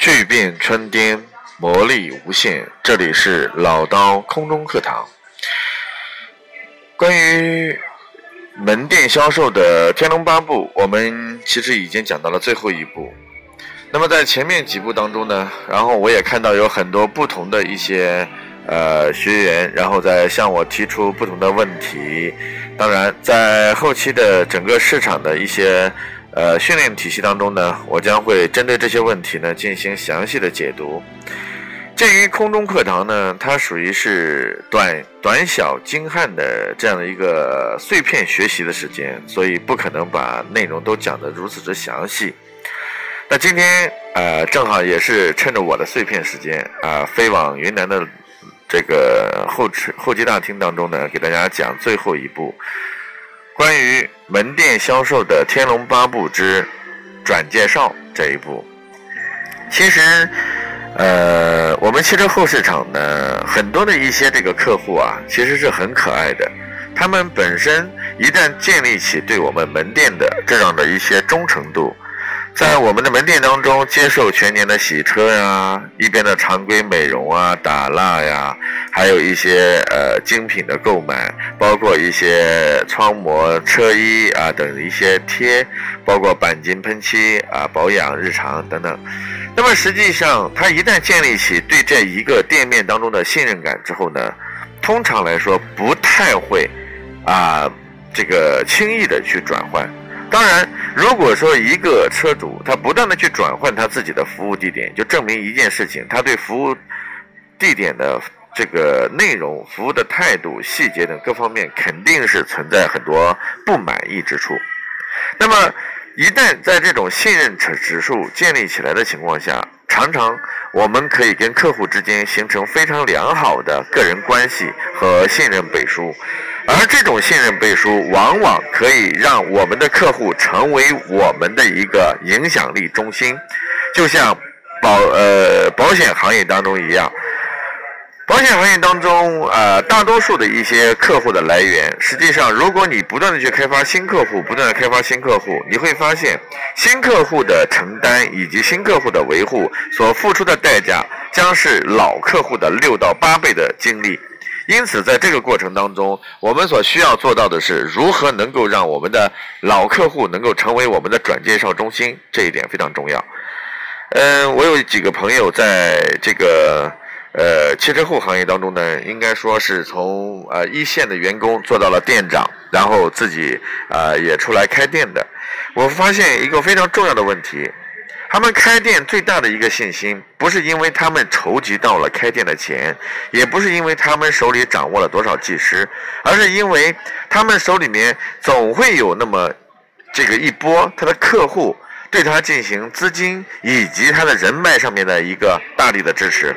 巨变春颠，魔力无限。这里是老刀空中课堂。关于门店销售的《天龙八部》，我们其实已经讲到了最后一步。那么在前面几部当中呢，然后我也看到有很多不同的一些呃学员，然后在向我提出不同的问题。当然，在后期的整个市场的一些。呃，训练体系当中呢，我将会针对这些问题呢进行详细的解读。鉴于空中课堂呢，它属于是短短小精悍的这样的一个碎片学习的时间，所以不可能把内容都讲得如此之详细。那今天呃，正好也是趁着我的碎片时间啊，飞往云南的这个候候机大厅当中呢，给大家讲最后一步。关于门店销售的《天龙八部之转介绍》这一部，其实，呃，我们汽车后市场呢，很多的一些这个客户啊，其实是很可爱的。他们本身一旦建立起对我们门店的这样的一些忠诚度。在我们的门店当中，接受全年的洗车呀，一边的常规美容啊、打蜡呀，还有一些呃精品的购买，包括一些窗膜、车衣啊等一些贴，包括钣金喷漆啊、保养日常等等。那么实际上，他一旦建立起对这一个店面当中的信任感之后呢，通常来说不太会啊这个轻易的去转换。当然，如果说一个车主他不断的去转换他自己的服务地点，就证明一件事情，他对服务地点的这个内容、服务的态度、细节等各方面肯定是存在很多不满意之处。那么，一旦在这种信任指指数建立起来的情况下，常常我们可以跟客户之间形成非常良好的个人关系和信任背书。而这种信任背书，往往可以让我们的客户成为我们的一个影响力中心，就像保呃保险行业当中一样。保险行业当中，呃，大多数的一些客户的来源，实际上，如果你不断的去开发新客户，不断的开发新客户，你会发现，新客户的承担以及新客户的维护所付出的代价，将是老客户的六到八倍的精力。因此，在这个过程当中，我们所需要做到的是如何能够让我们的老客户能够成为我们的转介绍中心，这一点非常重要。嗯，我有几个朋友在这个呃汽车后行业当中呢，应该说是从呃一线的员工做到了店长，然后自己啊也出来开店的。我发现一个非常重要的问题。他们开店最大的一个信心，不是因为他们筹集到了开店的钱，也不是因为他们手里掌握了多少技师，而是因为他们手里面总会有那么这个一波他的客户对他进行资金以及他的人脉上面的一个大力的支持，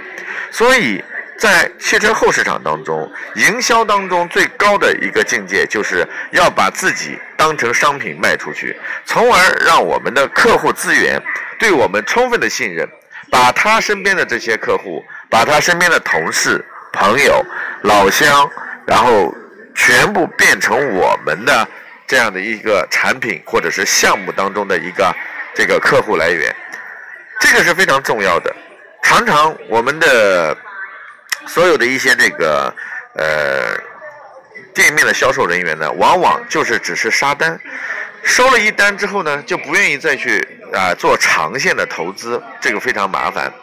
所以。在汽车后市场当中，营销当中最高的一个境界，就是要把自己当成商品卖出去，从而让我们的客户资源对我们充分的信任，把他身边的这些客户，把他身边的同事、朋友、老乡，然后全部变成我们的这样的一个产品或者是项目当中的一个这个客户来源，这个是非常重要的。常常我们的。所有的一些这个呃店面的销售人员呢，往往就是只是杀单，收了一单之后呢，就不愿意再去啊做长线的投资，这个非常麻烦。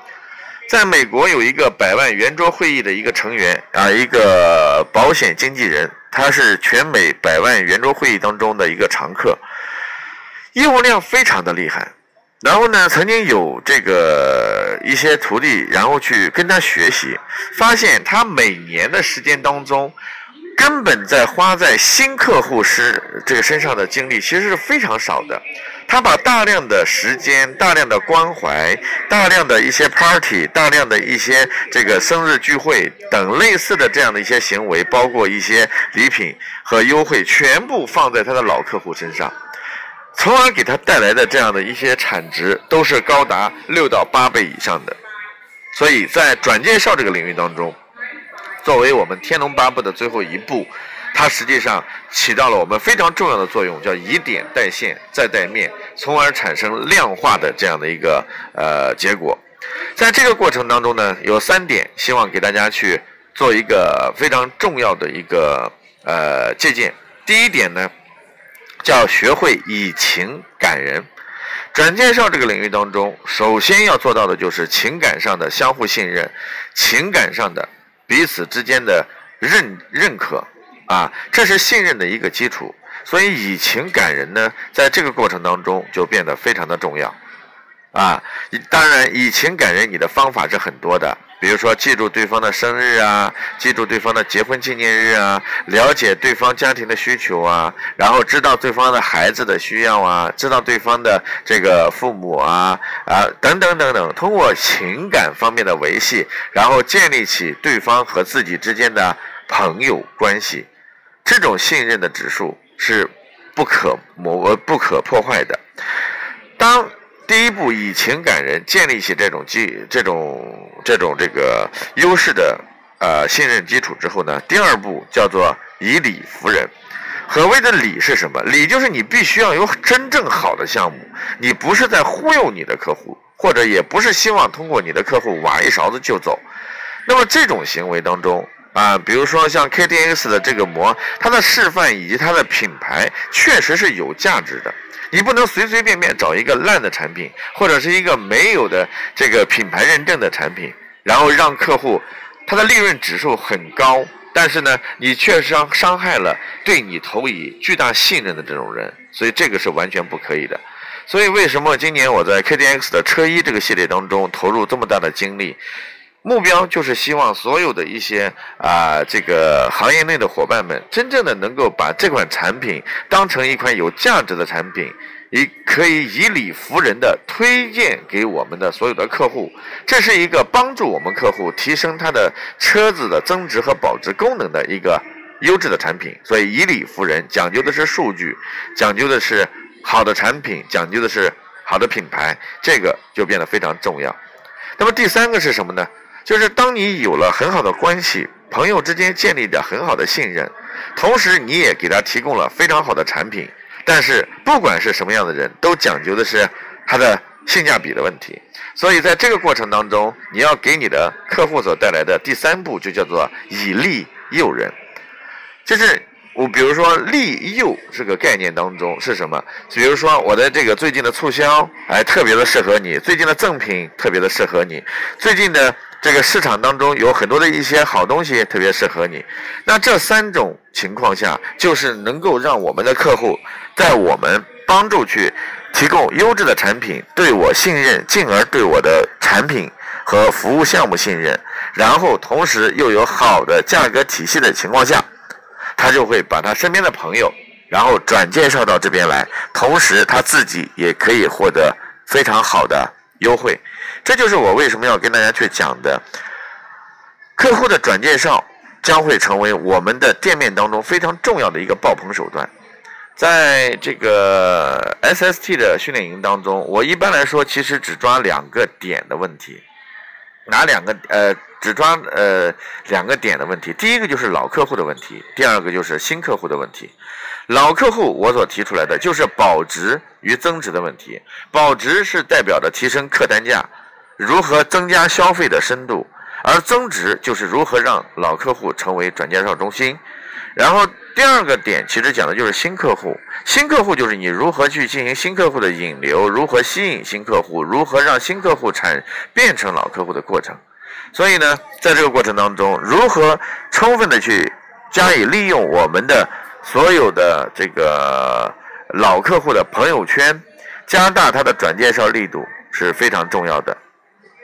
在美国有一个百万圆桌会议的一个成员啊，一个保险经纪人，他是全美百万圆桌会议当中的一个常客，业务量非常的厉害。然后呢，曾经有这个一些徒弟，然后去跟他学习，发现他每年的时间当中，根本在花在新客户师这个身上的精力其实是非常少的。他把大量的时间、大量的关怀、大量的一些 party、大量的一些这个生日聚会等类似的这样的一些行为，包括一些礼品和优惠，全部放在他的老客户身上。从而给他带来的这样的一些产值都是高达六到八倍以上的，所以在转介绍这个领域当中，作为我们《天龙八部》的最后一步，它实际上起到了我们非常重要的作用，叫以点带线再带面，从而产生量化的这样的一个呃结果。在这个过程当中呢，有三点希望给大家去做一个非常重要的一个呃借鉴。第一点呢，叫学会以情感人。转介绍这个领域当中，首先要做到的就是情感上的相互信任，情感上的彼此之间的认认可啊，这是信任的一个基础。所以以情感人呢，在这个过程当中就变得非常的重要。啊，当然，以情感人，你的方法是很多的。比如说，记住对方的生日啊，记住对方的结婚纪念日啊，了解对方家庭的需求啊，然后知道对方的孩子的需要啊，知道对方的这个父母啊啊等等等等，通过情感方面的维系，然后建立起对方和自己之间的朋友关系，这种信任的指数是不可磨不可破坏的。当第一步以情感人，建立起这种基、这种、这种这个优势的呃信任基础之后呢，第二步叫做以理服人。何谓的理是什么？理就是你必须要有真正好的项目，你不是在忽悠你的客户，或者也不是希望通过你的客户挖一勺子就走。那么这种行为当中啊，比如说像 KDX 的这个膜，它的示范以及它的品牌确实是有价值的。你不能随随便便找一个烂的产品，或者是一个没有的这个品牌认证的产品，然后让客户他的利润指数很高，但是呢，你却伤伤害了对你投以巨大信任的这种人，所以这个是完全不可以的。所以为什么今年我在 KDX 的车衣这个系列当中投入这么大的精力？目标就是希望所有的一些啊，这个行业内的伙伴们，真正的能够把这款产品当成一款有价值的产品，以可以以理服人的推荐给我们的所有的客户。这是一个帮助我们客户提升他的车子的增值和保值功能的一个优质的产品。所以以理服人讲究的是数据，讲究的是好的产品，讲究的是好的品牌，这个就变得非常重要。那么第三个是什么呢？就是当你有了很好的关系，朋友之间建立的很好的信任，同时你也给他提供了非常好的产品，但是不管是什么样的人，都讲究的是他的性价比的问题。所以在这个过程当中，你要给你的客户所带来的第三步就叫做以利诱人，就是我比如说利诱这个概念当中是什么？比如说我的这个最近的促销，哎，特别的适合你；最近的赠品特别的适合你；最近的。这个市场当中有很多的一些好东西，特别适合你。那这三种情况下，就是能够让我们的客户在我们帮助去提供优质的产品，对我信任，进而对我的产品和服务项目信任，然后同时又有好的价格体系的情况下，他就会把他身边的朋友，然后转介绍到这边来，同时他自己也可以获得非常好的优惠。这就是我为什么要跟大家去讲的，客户的转介绍将会成为我们的店面当中非常重要的一个爆棚手段。在这个 SST 的训练营当中，我一般来说其实只抓两个点的问题，哪两个？呃，只抓呃两个点的问题。第一个就是老客户的问题，第二个就是新客户的问题。老客户，我所提出来的就是保值与增值的问题。保值是代表着提升客单价。如何增加消费的深度，而增值就是如何让老客户成为转介绍中心。然后第二个点其实讲的就是新客户，新客户就是你如何去进行新客户的引流，如何吸引新客户，如何让新客户产变成老客户的过程。所以呢，在这个过程当中，如何充分的去加以利用我们的所有的这个老客户的朋友圈，加大他的转介绍力度是非常重要的。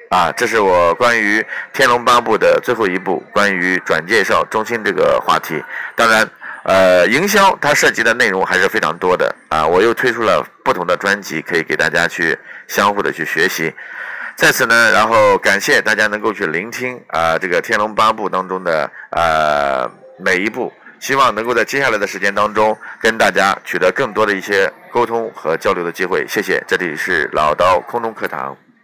啊，这是我关于《天龙八部》的最后一部，关于转介绍中心这个话题。当然，呃，营销它涉及的内容还是非常多的啊。我又推出了不同的专辑，可以给大家去相互的去学习。在此呢，然后感谢大家能够去聆听啊，这个《天龙八部》当中的呃每一部，希望能够在接下来的时间当中跟大家取得更多的一些沟通和交流的机会。谢谢，这里是老刀空中课堂。